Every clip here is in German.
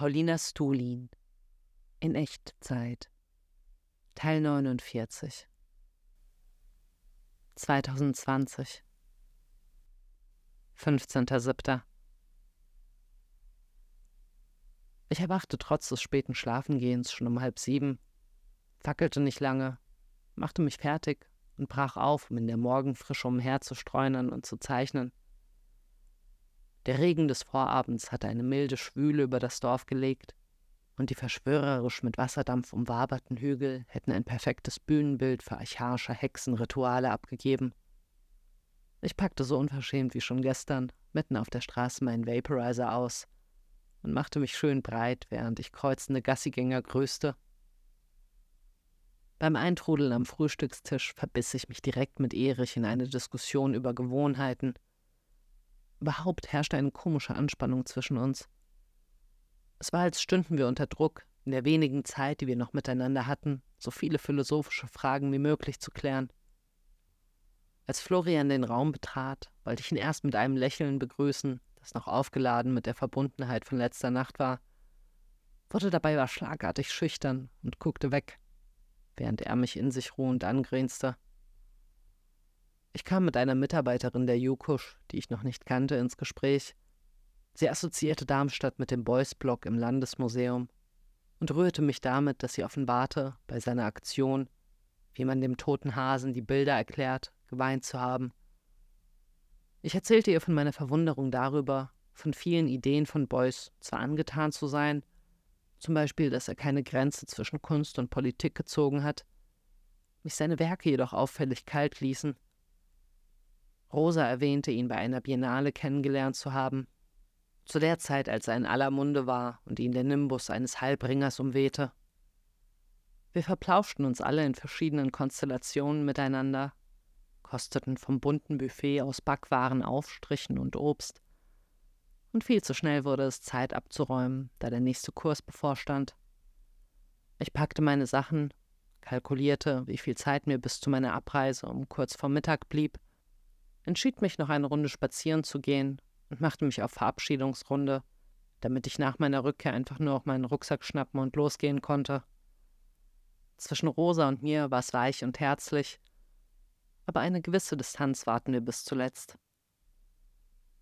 Paulina Stulin in Echtzeit Teil 49 2020 15.07. Ich erwachte trotz des späten Schlafengehens schon um halb sieben, fackelte nicht lange, machte mich fertig und brach auf, um in der Morgenfrische umherzustreunern und zu zeichnen. Der Regen des Vorabends hatte eine milde Schwüle über das Dorf gelegt, und die verschwörerisch mit Wasserdampf umwaberten Hügel hätten ein perfektes Bühnenbild für archaische Hexenrituale abgegeben. Ich packte so unverschämt wie schon gestern mitten auf der Straße meinen Vaporizer aus und machte mich schön breit, während ich kreuzende Gassigänger grüßte. Beim Eintrudeln am Frühstückstisch verbiss ich mich direkt mit Erich in eine Diskussion über Gewohnheiten – Überhaupt herrschte eine komische Anspannung zwischen uns. Es war, als stünden wir unter Druck, in der wenigen Zeit, die wir noch miteinander hatten, so viele philosophische Fragen wie möglich zu klären. Als Florian den Raum betrat, wollte ich ihn erst mit einem Lächeln begrüßen, das noch aufgeladen mit der Verbundenheit von letzter Nacht war, wurde dabei aber schlagartig schüchtern und guckte weg, während er mich in sich ruhend angrinste. Ich kam mit einer Mitarbeiterin der Jukusch, die ich noch nicht kannte, ins Gespräch. Sie assoziierte Darmstadt mit dem Beuys-Block im Landesmuseum und rührte mich damit, dass sie offenbarte, bei seiner Aktion, wie man dem toten Hasen die Bilder erklärt, geweint zu haben. Ich erzählte ihr von meiner Verwunderung darüber, von vielen Ideen von Beuys zwar angetan zu sein, zum Beispiel, dass er keine Grenze zwischen Kunst und Politik gezogen hat, mich seine Werke jedoch auffällig kalt ließen Rosa erwähnte ihn bei einer Biennale kennengelernt zu haben, zu der Zeit, als er in aller Munde war und ihn der Nimbus eines Heilbringers umwehte. Wir verplauschten uns alle in verschiedenen Konstellationen miteinander, kosteten vom bunten Buffet aus Backwaren Aufstrichen und Obst, und viel zu schnell wurde es Zeit abzuräumen, da der nächste Kurs bevorstand. Ich packte meine Sachen, kalkulierte, wie viel Zeit mir bis zu meiner Abreise um kurz vor Mittag blieb, entschied mich noch eine Runde spazieren zu gehen und machte mich auf Verabschiedungsrunde, damit ich nach meiner Rückkehr einfach nur auf meinen Rucksack schnappen und losgehen konnte. Zwischen Rosa und mir war es weich und herzlich, aber eine gewisse Distanz warten wir bis zuletzt.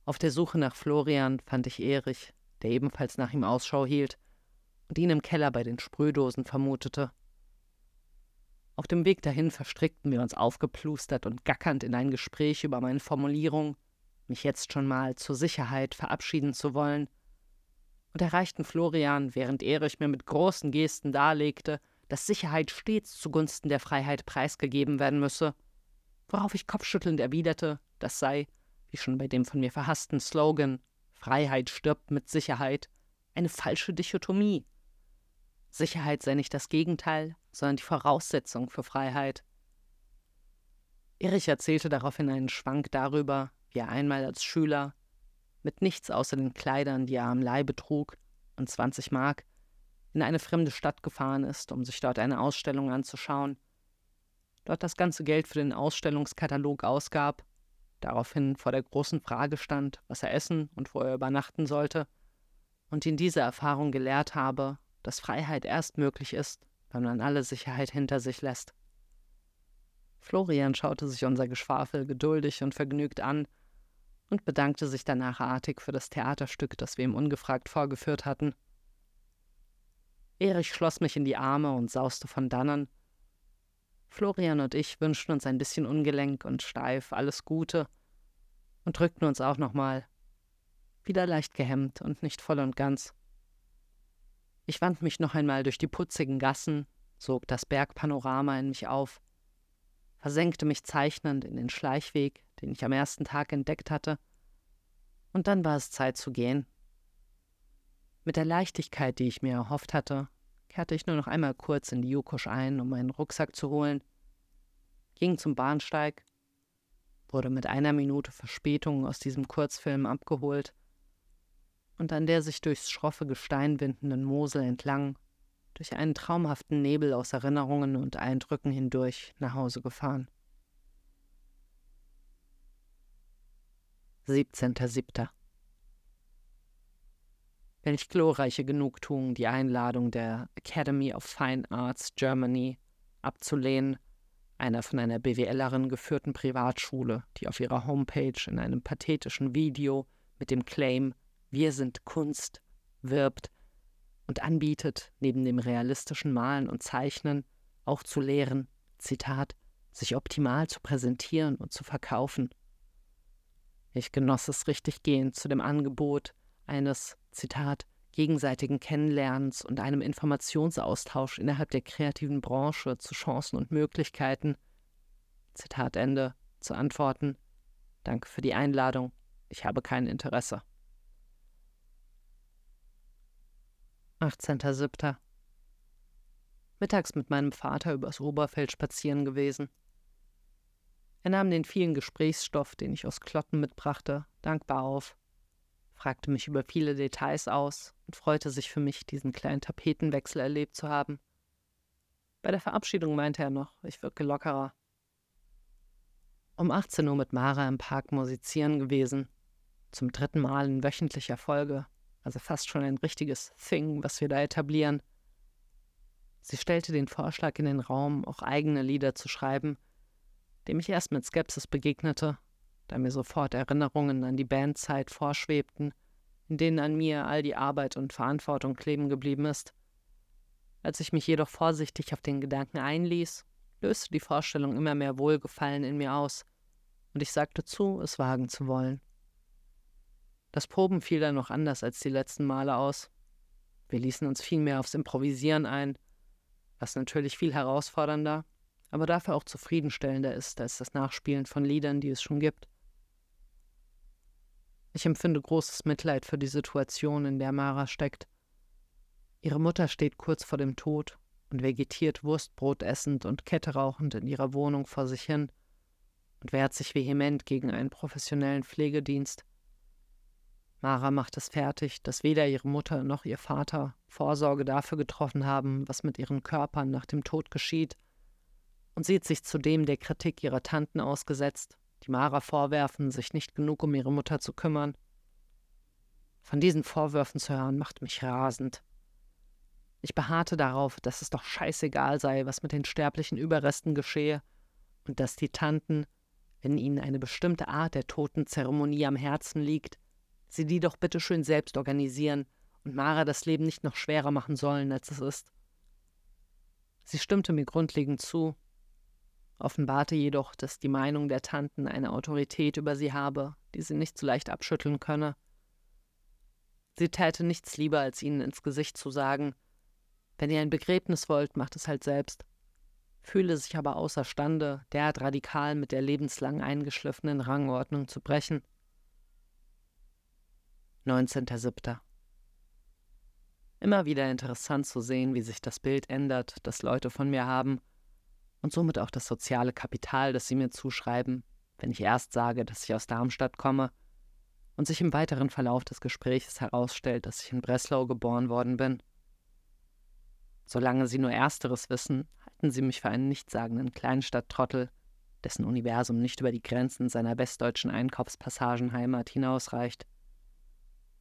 Auf der Suche nach Florian fand ich Erich, der ebenfalls nach ihm Ausschau hielt und ihn im Keller bei den Sprühdosen vermutete. Auf dem Weg dahin verstrickten wir uns aufgeplustert und gackernd in ein Gespräch über meine Formulierung, mich jetzt schon mal zur Sicherheit verabschieden zu wollen, und erreichten Florian, während Erich mir mit großen Gesten darlegte, dass Sicherheit stets zugunsten der Freiheit preisgegeben werden müsse, worauf ich kopfschüttelnd erwiderte, das sei, wie schon bei dem von mir verhassten Slogan Freiheit stirbt mit Sicherheit, eine falsche Dichotomie. Sicherheit sei nicht das Gegenteil, sondern die Voraussetzung für Freiheit. Erich erzählte daraufhin einen Schwank darüber, wie er einmal als Schüler mit nichts außer den Kleidern, die er am Leibe trug, und 20 Mark, in eine fremde Stadt gefahren ist, um sich dort eine Ausstellung anzuschauen, dort das ganze Geld für den Ausstellungskatalog ausgab, daraufhin vor der großen Frage stand, was er essen und wo er übernachten sollte, und ihn diese Erfahrung gelehrt habe, dass Freiheit erst möglich ist, wenn man alle Sicherheit hinter sich lässt. Florian schaute sich unser Geschwafel geduldig und vergnügt an und bedankte sich danach artig für das Theaterstück, das wir ihm ungefragt vorgeführt hatten. Erich schloss mich in die Arme und sauste von dannen. Florian und ich wünschten uns ein bisschen ungelenk und steif alles Gute und drückten uns auch nochmal. Wieder leicht gehemmt und nicht voll und ganz. Ich wand mich noch einmal durch die putzigen Gassen, sog das Bergpanorama in mich auf, versenkte mich zeichnend in den Schleichweg, den ich am ersten Tag entdeckt hatte, und dann war es Zeit zu gehen. Mit der Leichtigkeit, die ich mir erhofft hatte, kehrte ich nur noch einmal kurz in die Jukusch ein, um meinen Rucksack zu holen, ging zum Bahnsteig, wurde mit einer Minute Verspätung aus diesem Kurzfilm abgeholt und an der sich durchs schroffe Gestein windenden Mosel entlang, durch einen traumhaften Nebel aus Erinnerungen und Eindrücken hindurch nach Hause gefahren. 17.07. Welch glorreiche Genugtuung, die Einladung der Academy of Fine Arts Germany abzulehnen, einer von einer BWLerin geführten Privatschule, die auf ihrer Homepage in einem pathetischen Video mit dem Claim Wir sind Kunst wirbt und anbietet, neben dem realistischen Malen und Zeichnen auch zu lehren, Zitat, sich optimal zu präsentieren und zu verkaufen. Ich genoss es richtig gehend zu dem Angebot eines, Zitat, gegenseitigen Kennenlernens und einem Informationsaustausch innerhalb der kreativen Branche zu Chancen und Möglichkeiten, Zitat Ende, zu antworten, Danke für die Einladung, ich habe kein Interesse. 18.07. Mittags mit meinem Vater übers Oberfeld spazieren gewesen. Er nahm den vielen Gesprächsstoff, den ich aus Klotten mitbrachte, dankbar auf, fragte mich über viele Details aus und freute sich für mich, diesen kleinen Tapetenwechsel erlebt zu haben. Bei der Verabschiedung meinte er noch, ich wirke lockerer. Um 18 Uhr mit Mara im Park musizieren gewesen, zum dritten Mal in wöchentlicher Folge, also fast schon ein richtiges Thing, was wir da etablieren. Sie stellte den Vorschlag in den Raum, auch eigene Lieder zu schreiben, dem ich erst mit Skepsis begegnete, da mir sofort Erinnerungen an die Bandzeit vorschwebten, in denen an mir all die Arbeit und Verantwortung kleben geblieben ist. Als ich mich jedoch vorsichtig auf den Gedanken einließ, löste die Vorstellung immer mehr Wohlgefallen in mir aus, und ich sagte zu, es wagen zu wollen. Das Proben fiel dann noch anders als die letzten Male aus. Wir ließen uns viel mehr aufs Improvisieren ein, was natürlich viel herausfordernder, aber dafür auch zufriedenstellender ist als das Nachspielen von Liedern, die es schon gibt. Ich empfinde großes Mitleid für die Situation, in der Mara steckt. Ihre Mutter steht kurz vor dem Tod und vegetiert Wurstbrot essend und Kette rauchend in ihrer Wohnung vor sich hin und wehrt sich vehement gegen einen professionellen Pflegedienst. Mara macht es fertig, dass weder ihre Mutter noch ihr Vater Vorsorge dafür getroffen haben, was mit ihren Körpern nach dem Tod geschieht, und sieht sich zudem der Kritik ihrer Tanten ausgesetzt, die Mara vorwerfen, sich nicht genug um ihre Mutter zu kümmern. Von diesen Vorwürfen zu hören, macht mich rasend. Ich beharrte darauf, dass es doch scheißegal sei, was mit den sterblichen Überresten geschehe, und dass die Tanten, wenn ihnen eine bestimmte Art der Totenzeremonie am Herzen liegt, sie die doch bitte schön selbst organisieren und Mara das Leben nicht noch schwerer machen sollen, als es ist. Sie stimmte mir grundlegend zu, offenbarte jedoch, dass die Meinung der Tanten eine Autorität über sie habe, die sie nicht so leicht abschütteln könne. Sie täte nichts lieber, als ihnen ins Gesicht zu sagen, wenn ihr ein Begräbnis wollt, macht es halt selbst. Fühle sich aber außerstande, derart radikal mit der lebenslang eingeschliffenen Rangordnung zu brechen. 19.07. Immer wieder interessant zu sehen, wie sich das Bild ändert, das Leute von mir haben und somit auch das soziale Kapital, das sie mir zuschreiben, wenn ich erst sage, dass ich aus Darmstadt komme und sich im weiteren Verlauf des Gesprächs herausstellt, dass ich in Breslau geboren worden bin. Solange sie nur Ersteres wissen, halten sie mich für einen nichtssagenden Kleinstadttrottel, dessen Universum nicht über die Grenzen seiner westdeutschen Einkaufspassagenheimat hinausreicht.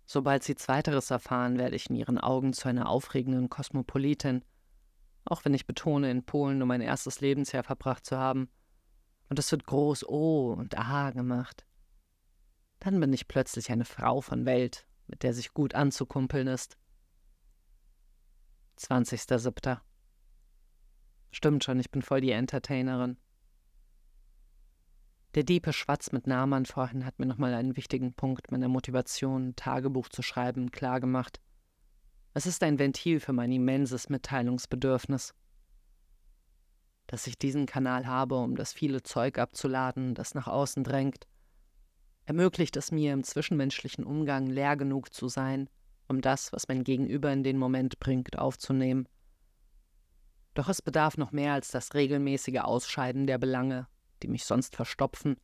Sobald sie Zweiteres erfahren, werde ich in ihren Augen zu einer aufregenden Kosmopolitin, auch wenn ich betone, in Polen nur mein erstes Lebensjahr verbracht zu haben. Und es wird groß O und A gemacht. Dann bin ich plötzlich eine Frau von Welt, mit der sich gut anzukumpeln ist. 20.07. Stimmt schon, ich bin voll die Entertainerin. Der Diepe Schwatz mit Nahmann vorhin hat mir nochmal einen wichtigen Punkt meiner Motivation, Tagebuch zu schreiben, klargemacht. Es ist ein Ventil für mein immenses Mitteilungsbedürfnis. Dass ich diesen Kanal habe, um das viele Zeug abzuladen, das nach außen drängt, ermöglicht es mir im zwischenmenschlichen Umgang leer genug zu sein, um das, was mein Gegenüber in den Moment bringt, aufzunehmen. Doch es bedarf noch mehr als das regelmäßige Ausscheiden der Belange, die mich sonst verstopfen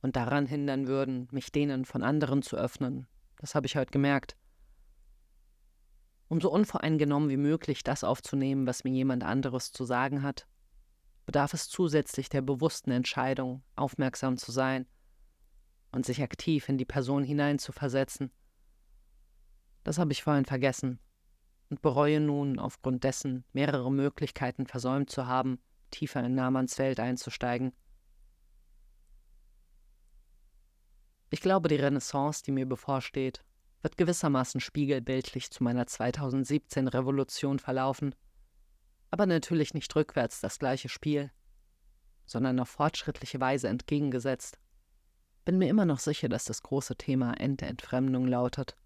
und daran hindern würden, mich denen von anderen zu öffnen. Das habe ich heute gemerkt. Um so unvoreingenommen wie möglich das aufzunehmen, was mir jemand anderes zu sagen hat, bedarf es zusätzlich der bewussten Entscheidung, aufmerksam zu sein und sich aktiv in die Person hineinzuversetzen. Das habe ich vorhin vergessen und bereue nun, aufgrund dessen mehrere Möglichkeiten versäumt zu haben, tiefer in Namans Welt einzusteigen. Ich glaube, die Renaissance, die mir bevorsteht, wird gewissermaßen spiegelbildlich zu meiner 2017 Revolution verlaufen, aber natürlich nicht rückwärts das gleiche Spiel, sondern auf fortschrittliche Weise entgegengesetzt. Bin mir immer noch sicher, dass das große Thema Ententfremdung lautet.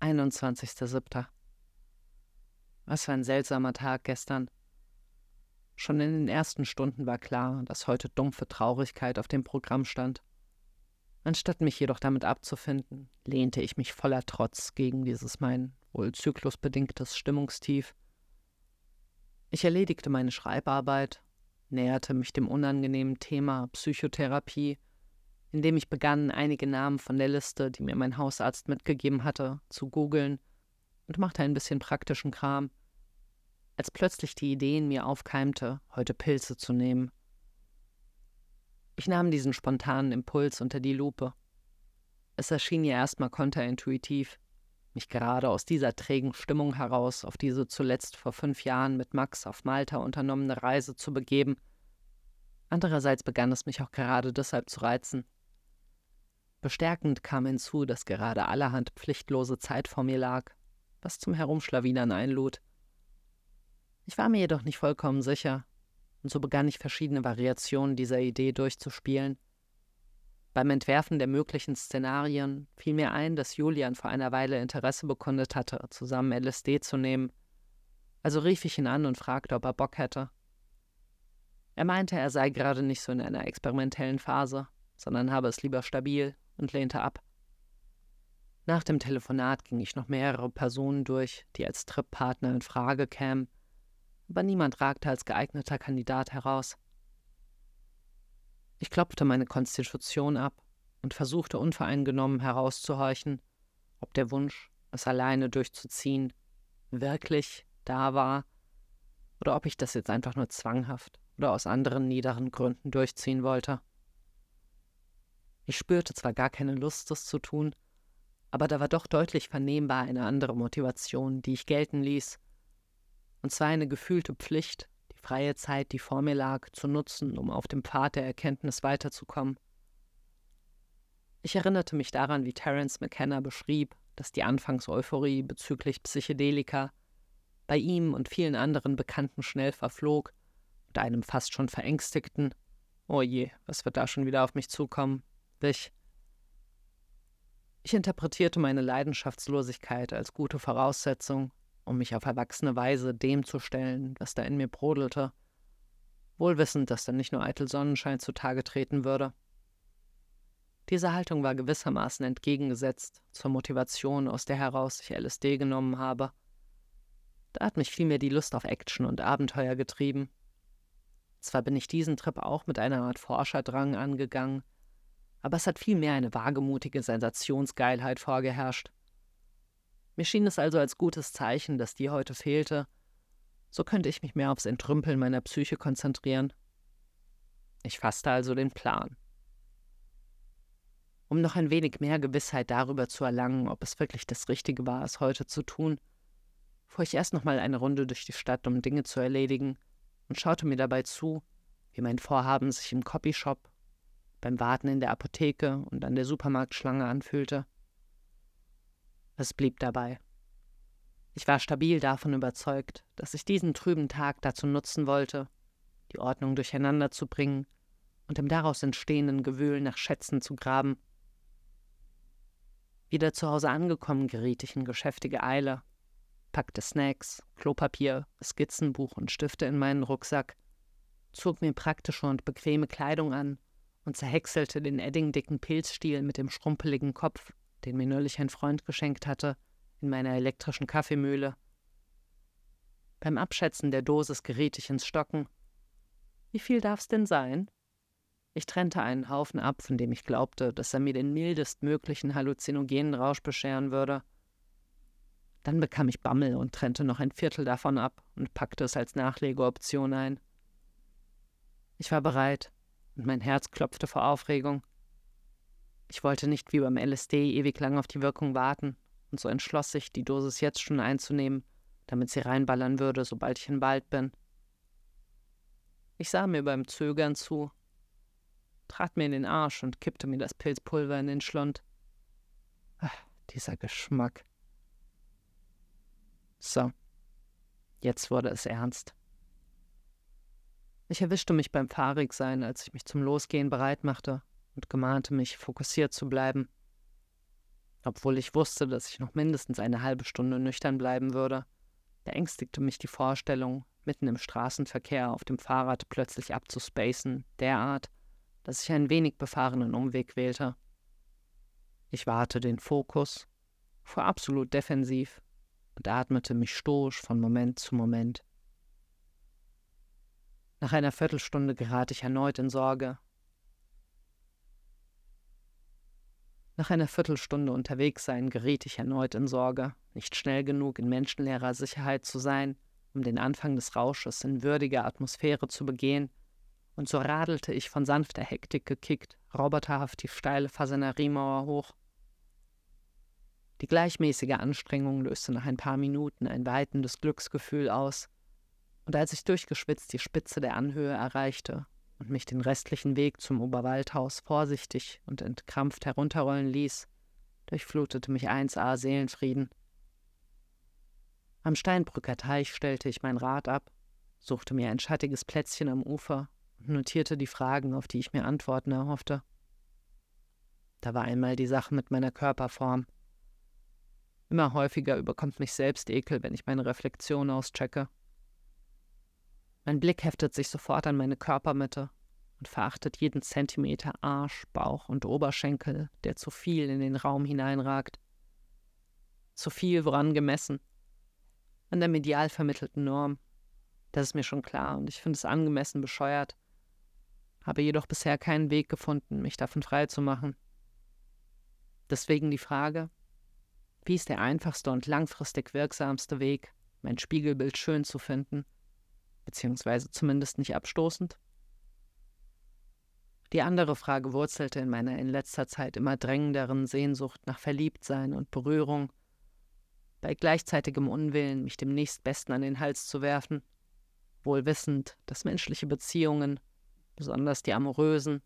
21.07. Was für ein seltsamer Tag gestern. Schon in den ersten Stunden war klar, dass heute dumpfe Traurigkeit auf dem Programm stand. Anstatt mich jedoch damit abzufinden, lehnte ich mich voller Trotz gegen dieses mein wohl zyklusbedingtes Stimmungstief. Ich erledigte meine Schreibarbeit, näherte mich dem unangenehmen Thema Psychotherapie, indem ich begann, einige Namen von der Liste, die mir mein Hausarzt mitgegeben hatte, zu googeln und machte ein bisschen praktischen Kram, als plötzlich die Idee in mir aufkeimte, heute Pilze zu nehmen. Ich nahm diesen spontanen Impuls unter die Lupe. Es erschien ihr erstmal konterintuitiv, mich gerade aus dieser trägen Stimmung heraus auf diese zuletzt vor fünf Jahren mit Max auf Malta unternommene Reise zu begeben. Andererseits begann es mich auch gerade deshalb zu reizen. Bestärkend kam hinzu, dass gerade allerhand pflichtlose Zeit vor mir lag, was zum Herumschlawinern einlud. Ich war mir jedoch nicht vollkommen sicher, und so begann ich verschiedene Variationen dieser Idee durchzuspielen. Beim Entwerfen der möglichen Szenarien fiel mir ein, dass Julian vor einer Weile Interesse bekundet hatte, zusammen LSD zu nehmen. Also rief ich ihn an und fragte, ob er Bock hätte. Er meinte, er sei gerade nicht so in einer experimentellen Phase, sondern habe es lieber stabil und lehnte ab. Nach dem Telefonat ging ich noch mehrere Personen durch, die als Trippartner in Frage kämen aber niemand ragte als geeigneter Kandidat heraus. Ich klopfte meine Konstitution ab und versuchte unvoreingenommen herauszuhorchen, ob der Wunsch, es alleine durchzuziehen, wirklich da war oder ob ich das jetzt einfach nur zwanghaft oder aus anderen niederen Gründen durchziehen wollte. Ich spürte zwar gar keine Lust, das zu tun, aber da war doch deutlich vernehmbar eine andere Motivation, die ich gelten ließ und zwar eine gefühlte Pflicht, die freie Zeit, die vor mir lag, zu nutzen, um auf dem Pfad der Erkenntnis weiterzukommen. Ich erinnerte mich daran, wie Terence McKenna beschrieb, dass die Anfangseuphorie bezüglich Psychedelika bei ihm und vielen anderen Bekannten schnell verflog und einem fast schon verängstigten Oh je, was wird da schon wieder auf mich zukommen? wich. Ich interpretierte meine Leidenschaftslosigkeit als gute Voraussetzung, um mich auf erwachsene Weise dem zu stellen, was da in mir brodelte, wohl wissend, dass dann nicht nur eitel Sonnenschein zutage treten würde. Diese Haltung war gewissermaßen entgegengesetzt zur Motivation, aus der heraus ich LSD genommen habe. Da hat mich vielmehr die Lust auf Action und Abenteuer getrieben. Zwar bin ich diesen Trip auch mit einer Art Forscherdrang angegangen, aber es hat vielmehr eine wagemutige Sensationsgeilheit vorgeherrscht. Mir schien es also als gutes Zeichen, dass die heute fehlte. So könnte ich mich mehr aufs Entrümpeln meiner Psyche konzentrieren. Ich fasste also den Plan. Um noch ein wenig mehr Gewissheit darüber zu erlangen, ob es wirklich das Richtige war, es heute zu tun, fuhr ich erst noch mal eine Runde durch die Stadt, um Dinge zu erledigen, und schaute mir dabei zu, wie mein Vorhaben sich im Copyshop, beim Warten in der Apotheke und an der Supermarktschlange anfühlte. Es blieb dabei. Ich war stabil davon überzeugt, dass ich diesen trüben Tag dazu nutzen wollte, die Ordnung durcheinander zu bringen und im daraus entstehenden Gewühl nach Schätzen zu graben. Wieder zu Hause angekommen geriet ich in geschäftige Eile, packte Snacks, Klopapier, Skizzenbuch und Stifte in meinen Rucksack, zog mir praktische und bequeme Kleidung an und zerhäckselte den eddingdicken Pilzstiel mit dem schrumpeligen Kopf den mir neulich ein Freund geschenkt hatte, in meiner elektrischen Kaffeemühle. Beim Abschätzen der Dosis geriet ich ins Stocken. Wie viel darf's denn sein? Ich trennte einen Haufen ab, von dem ich glaubte, dass er mir den mildestmöglichen halluzinogenen Rausch bescheren würde. Dann bekam ich Bammel und trennte noch ein Viertel davon ab und packte es als Nachlegeoption ein. Ich war bereit, und mein Herz klopfte vor Aufregung. Ich wollte nicht wie beim LSD ewig lang auf die Wirkung warten und so entschloss sich, die Dosis jetzt schon einzunehmen, damit sie reinballern würde, sobald ich im Wald bin. Ich sah mir beim Zögern zu, trat mir in den Arsch und kippte mir das Pilzpulver in den Schlund. Ach, dieser Geschmack. So, jetzt wurde es ernst. Ich erwischte mich beim Fahrigsein, als ich mich zum Losgehen bereit machte und gemahnte mich, fokussiert zu bleiben. Obwohl ich wusste, dass ich noch mindestens eine halbe Stunde nüchtern bleiben würde, beängstigte mich die Vorstellung, mitten im Straßenverkehr auf dem Fahrrad plötzlich abzuspacen, derart, dass ich einen wenig befahrenen Umweg wählte. Ich wahrte den Fokus, fuhr absolut defensiv und atmete mich stoisch von Moment zu Moment. Nach einer Viertelstunde gerat ich erneut in Sorge. Nach einer Viertelstunde unterwegs sein geriet ich erneut in Sorge, nicht schnell genug in menschenleerer Sicherheit zu sein, um den Anfang des Rausches in würdiger Atmosphäre zu begehen, und so radelte ich von sanfter Hektik gekickt, roboterhaft die steile Fasaneriemauer hoch. Die gleichmäßige Anstrengung löste nach ein paar Minuten ein weitendes Glücksgefühl aus, und als ich durchgeschwitzt die Spitze der Anhöhe erreichte und mich den restlichen Weg zum Oberwaldhaus vorsichtig und entkrampft herunterrollen ließ, durchflutete mich 1a Seelenfrieden. Am Steinbrücker Teich stellte ich mein Rad ab, suchte mir ein schattiges Plätzchen am Ufer und notierte die Fragen, auf die ich mir Antworten erhoffte. Da war einmal die Sache mit meiner Körperform. Immer häufiger überkommt mich selbst Ekel, wenn ich meine Reflexion auschecke. Mein Blick heftet sich sofort an meine Körpermitte und verachtet jeden Zentimeter Arsch, Bauch und Oberschenkel, der zu viel in den Raum hineinragt. Zu viel woran gemessen. An der medial vermittelten Norm. Das ist mir schon klar und ich finde es angemessen bescheuert, habe jedoch bisher keinen Weg gefunden, mich davon frei zu machen. Deswegen die Frage, wie ist der einfachste und langfristig wirksamste Weg, mein Spiegelbild schön zu finden beziehungsweise zumindest nicht abstoßend? Die andere Frage wurzelte in meiner in letzter Zeit immer drängenderen Sehnsucht nach Verliebtsein und Berührung, bei gleichzeitigem Unwillen, mich dem nächstbesten an den Hals zu werfen, wohl wissend, dass menschliche Beziehungen, besonders die amorösen,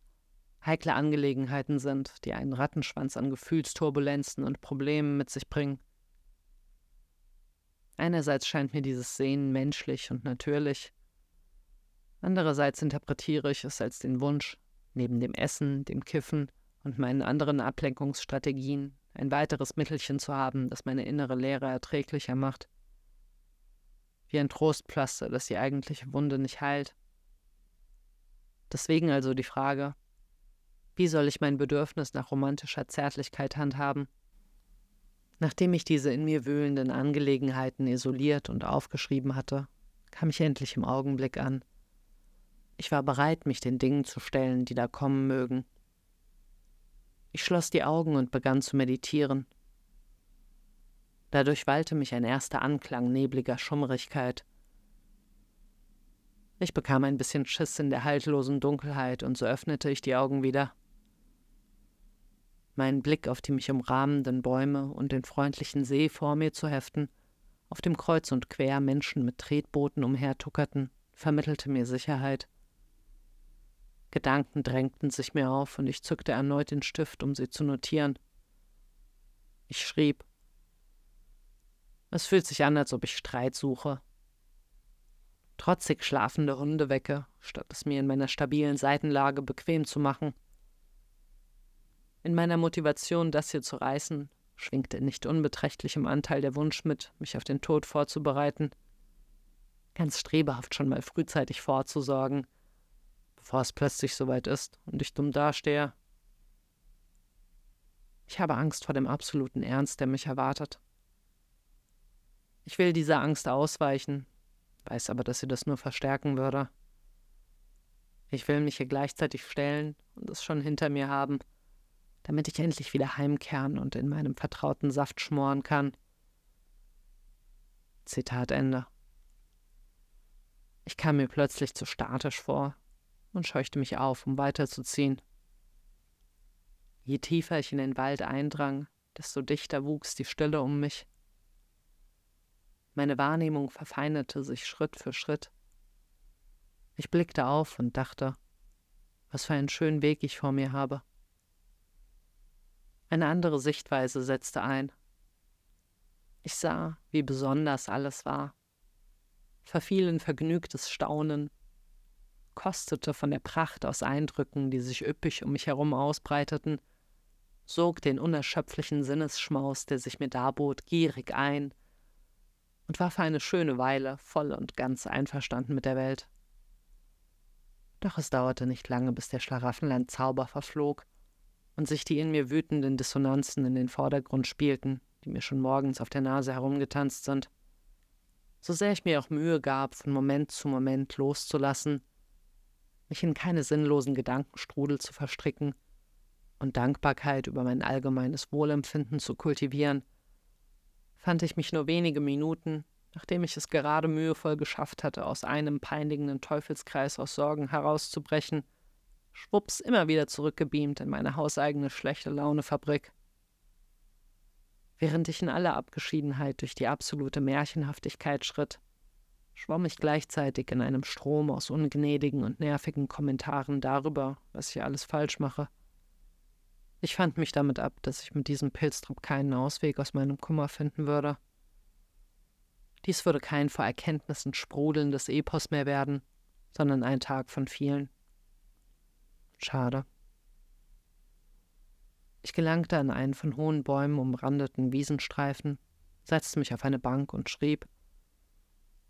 heikle Angelegenheiten sind, die einen Rattenschwanz an Gefühlsturbulenzen und Problemen mit sich bringen. Einerseits scheint mir dieses Sehnen menschlich und natürlich, andererseits interpretiere ich es als den Wunsch, neben dem Essen, dem Kiffen und meinen anderen Ablenkungsstrategien ein weiteres Mittelchen zu haben, das meine innere Leere erträglicher macht. Wie ein Trostpflaster, das die eigentliche Wunde nicht heilt. Deswegen also die Frage, wie soll ich mein Bedürfnis nach romantischer Zärtlichkeit handhaben? Nachdem ich diese in mir wühlenden Angelegenheiten isoliert und aufgeschrieben hatte, kam ich endlich im Augenblick an. Ich war bereit, mich den Dingen zu stellen, die da kommen mögen. Ich schloss die Augen und begann zu meditieren. Dadurch wallte mich ein erster Anklang nebliger Schummrigkeit. Ich bekam ein bisschen Schiss in der haltlosen Dunkelheit und so öffnete ich die Augen wieder meinen Blick auf die mich umrahmenden Bäume und den freundlichen See vor mir zu heften, auf dem Kreuz und quer Menschen mit Tretbooten umhertuckerten, vermittelte mir Sicherheit. Gedanken drängten sich mir auf und ich zückte erneut den Stift, um sie zu notieren. Ich schrieb. Es fühlt sich an, als ob ich Streit suche. Trotzig schlafende Hunde wecke, statt es mir in meiner stabilen Seitenlage bequem zu machen. In meiner Motivation, das hier zu reißen, schwingte in nicht unbeträchtlichem Anteil der Wunsch mit, mich auf den Tod vorzubereiten. Ganz strebehaft schon mal frühzeitig vorzusorgen, bevor es plötzlich soweit ist und ich dumm dastehe. Ich habe Angst vor dem absoluten Ernst, der mich erwartet. Ich will dieser Angst ausweichen, weiß aber, dass sie das nur verstärken würde. Ich will mich hier gleichzeitig stellen und es schon hinter mir haben, damit ich endlich wieder heimkehren und in meinem vertrauten Saft schmoren kann. Zitat Ende. Ich kam mir plötzlich zu statisch vor und scheuchte mich auf, um weiterzuziehen. Je tiefer ich in den Wald eindrang, desto dichter wuchs die Stille um mich. Meine Wahrnehmung verfeinerte sich Schritt für Schritt. Ich blickte auf und dachte, was für einen schönen Weg ich vor mir habe. Eine andere Sichtweise setzte ein. Ich sah, wie besonders alles war, verfiel in vergnügtes Staunen, kostete von der Pracht aus Eindrücken, die sich üppig um mich herum ausbreiteten, sog den unerschöpflichen Sinnesschmaus, der sich mir darbot, gierig ein. Und war für eine schöne Weile voll und ganz einverstanden mit der Welt. Doch es dauerte nicht lange, bis der Schlaraffenland-Zauber verflog und sich die in mir wütenden Dissonanzen in den Vordergrund spielten, die mir schon morgens auf der Nase herumgetanzt sind. So sehr ich mir auch Mühe gab, von Moment zu Moment loszulassen, mich in keine sinnlosen Gedankenstrudel zu verstricken und Dankbarkeit über mein allgemeines Wohlempfinden zu kultivieren, fand ich mich nur wenige Minuten, nachdem ich es gerade mühevoll geschafft hatte, aus einem peinigenden Teufelskreis aus Sorgen herauszubrechen, schwupps immer wieder zurückgebeamt in meine hauseigene schlechte Launefabrik. Während ich in aller Abgeschiedenheit durch die absolute Märchenhaftigkeit schritt, schwamm ich gleichzeitig in einem Strom aus ungnädigen und nervigen Kommentaren darüber, was ich alles falsch mache. Ich fand mich damit ab, dass ich mit diesem Pilztrupp keinen Ausweg aus meinem Kummer finden würde. Dies würde kein vor Erkenntnissen sprudelndes Epos mehr werden, sondern ein Tag von vielen. Schade. Ich gelangte an einen von hohen Bäumen umrandeten Wiesenstreifen, setzte mich auf eine Bank und schrieb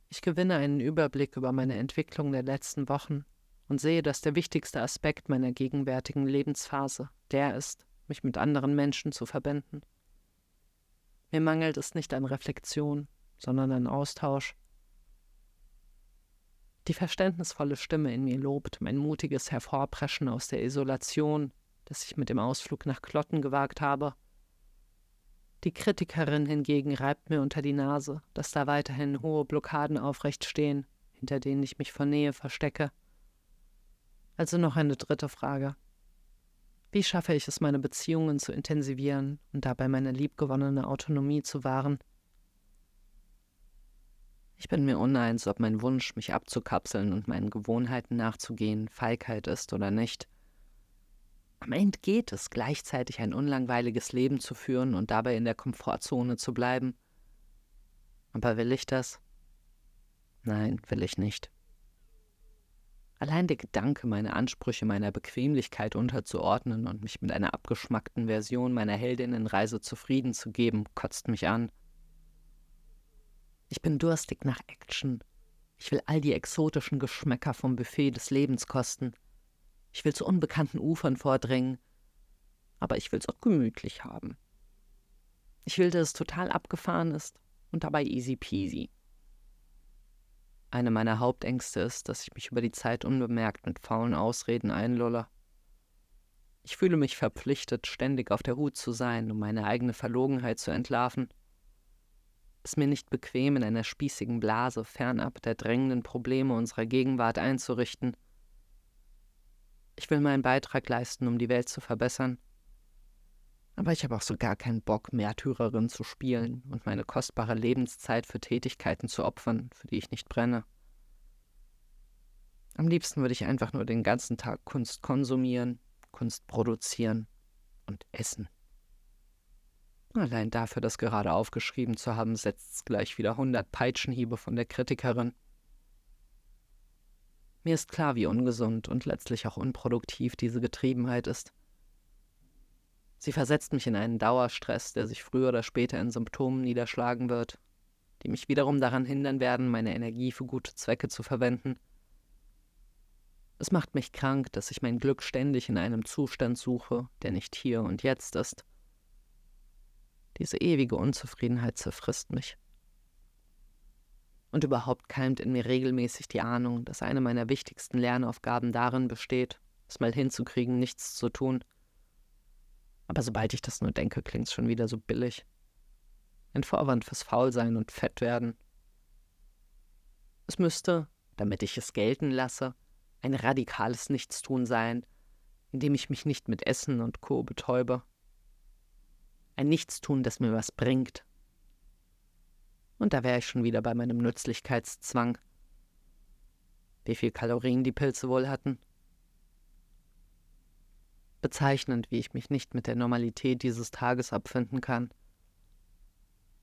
Ich gewinne einen Überblick über meine Entwicklung der letzten Wochen und sehe, dass der wichtigste Aspekt meiner gegenwärtigen Lebensphase der ist, mich mit anderen Menschen zu verbinden. Mir mangelt es nicht an Reflexion, sondern an Austausch, die verständnisvolle Stimme in mir lobt mein mutiges Hervorpreschen aus der Isolation, das ich mit dem Ausflug nach Klotten gewagt habe. Die Kritikerin hingegen reibt mir unter die Nase, dass da weiterhin hohe Blockaden aufrecht stehen, hinter denen ich mich vor Nähe verstecke. Also noch eine dritte Frage. Wie schaffe ich es, meine Beziehungen zu intensivieren und dabei meine liebgewonnene Autonomie zu wahren? Ich bin mir uneins, ob mein Wunsch, mich abzukapseln und meinen Gewohnheiten nachzugehen, Feigheit ist oder nicht. Am Ende geht es, gleichzeitig ein unlangweiliges Leben zu führen und dabei in der Komfortzone zu bleiben. Aber will ich das? Nein, will ich nicht. Allein der Gedanke, meine Ansprüche meiner Bequemlichkeit unterzuordnen und mich mit einer abgeschmackten Version meiner Heldinnenreise zufrieden zu geben, kotzt mich an. Ich bin durstig nach Action. Ich will all die exotischen Geschmäcker vom Buffet des Lebens kosten. Ich will zu unbekannten Ufern vordringen. Aber ich will's auch gemütlich haben. Ich will, dass es total abgefahren ist und dabei easy peasy. Eine meiner Hauptängste ist, dass ich mich über die Zeit unbemerkt mit faulen Ausreden einlulle. Ich fühle mich verpflichtet, ständig auf der Hut zu sein, um meine eigene Verlogenheit zu entlarven es mir nicht bequem, in einer spießigen Blase fernab der drängenden Probleme unserer Gegenwart einzurichten. Ich will meinen Beitrag leisten, um die Welt zu verbessern. Aber ich habe auch so gar keinen Bock, Märtyrerin zu spielen und meine kostbare Lebenszeit für Tätigkeiten zu opfern, für die ich nicht brenne. Am liebsten würde ich einfach nur den ganzen Tag Kunst konsumieren, Kunst produzieren und essen. Allein dafür, das gerade aufgeschrieben zu haben, setzt's gleich wieder hundert Peitschenhiebe von der Kritikerin. Mir ist klar, wie ungesund und letztlich auch unproduktiv diese Getriebenheit ist. Sie versetzt mich in einen Dauerstress, der sich früher oder später in Symptomen niederschlagen wird, die mich wiederum daran hindern werden, meine Energie für gute Zwecke zu verwenden. Es macht mich krank, dass ich mein Glück ständig in einem Zustand suche, der nicht hier und jetzt ist diese ewige Unzufriedenheit zerfrisst mich. Und überhaupt keimt in mir regelmäßig die Ahnung, dass eine meiner wichtigsten Lernaufgaben darin besteht, es mal hinzukriegen, nichts zu tun. Aber sobald ich das nur denke, klingt's schon wieder so billig. Ein Vorwand fürs Faulsein und Fettwerden. Es müsste, damit ich es gelten lasse, ein radikales Nichtstun sein, indem ich mich nicht mit Essen und Co. betäube. Ein Nichtstun, das mir was bringt. Und da wäre ich schon wieder bei meinem Nützlichkeitszwang. Wie viel Kalorien die Pilze wohl hatten? Bezeichnend, wie ich mich nicht mit der Normalität dieses Tages abfinden kann.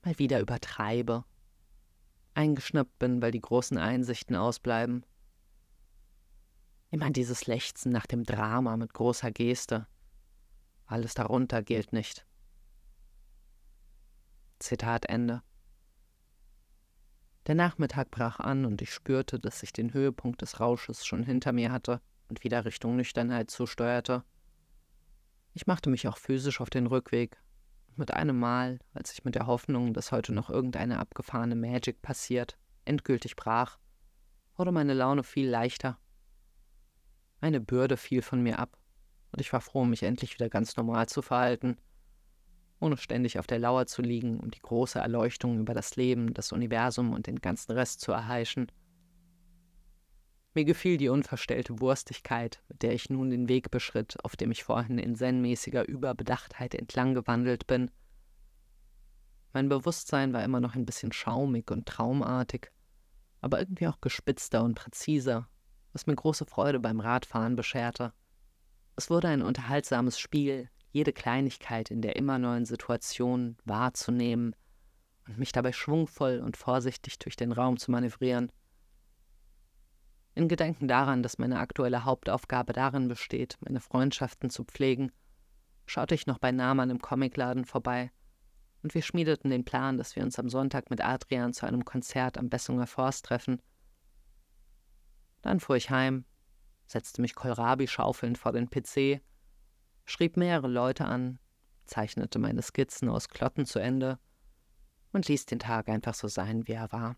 Mal wieder übertreibe. Eingeschnappt bin, weil die großen Einsichten ausbleiben. Immer dieses Lechzen nach dem Drama mit großer Geste. Alles darunter gilt nicht. Zitat Ende. Der Nachmittag brach an und ich spürte, dass ich den Höhepunkt des Rausches schon hinter mir hatte und wieder Richtung Nüchternheit zusteuerte. Ich machte mich auch physisch auf den Rückweg. Mit einem Mal, als ich mit der Hoffnung, dass heute noch irgendeine abgefahrene Magic passiert, endgültig brach, wurde meine Laune viel leichter. Eine Bürde fiel von mir ab, und ich war froh, mich endlich wieder ganz normal zu verhalten ohne ständig auf der Lauer zu liegen, um die große Erleuchtung über das Leben, das Universum und den ganzen Rest zu erheischen. Mir gefiel die unverstellte Wurstigkeit, mit der ich nun den Weg beschritt, auf dem ich vorhin in zen-mäßiger Überbedachtheit entlang gewandelt bin. Mein Bewusstsein war immer noch ein bisschen schaumig und traumartig, aber irgendwie auch gespitzter und präziser, was mir große Freude beim Radfahren bescherte. Es wurde ein unterhaltsames Spiel, jede Kleinigkeit in der immer neuen Situation wahrzunehmen und mich dabei schwungvoll und vorsichtig durch den Raum zu manövrieren. In Gedenken daran, dass meine aktuelle Hauptaufgabe darin besteht, meine Freundschaften zu pflegen, schaute ich noch bei Naman im Comicladen vorbei und wir schmiedeten den Plan, dass wir uns am Sonntag mit Adrian zu einem Konzert am Bessunger Forst treffen. Dann fuhr ich heim, setzte mich Kohlrabi schaufelnd vor den PC schrieb mehrere Leute an, zeichnete meine Skizzen aus Klotten zu Ende und ließ den Tag einfach so sein, wie er war.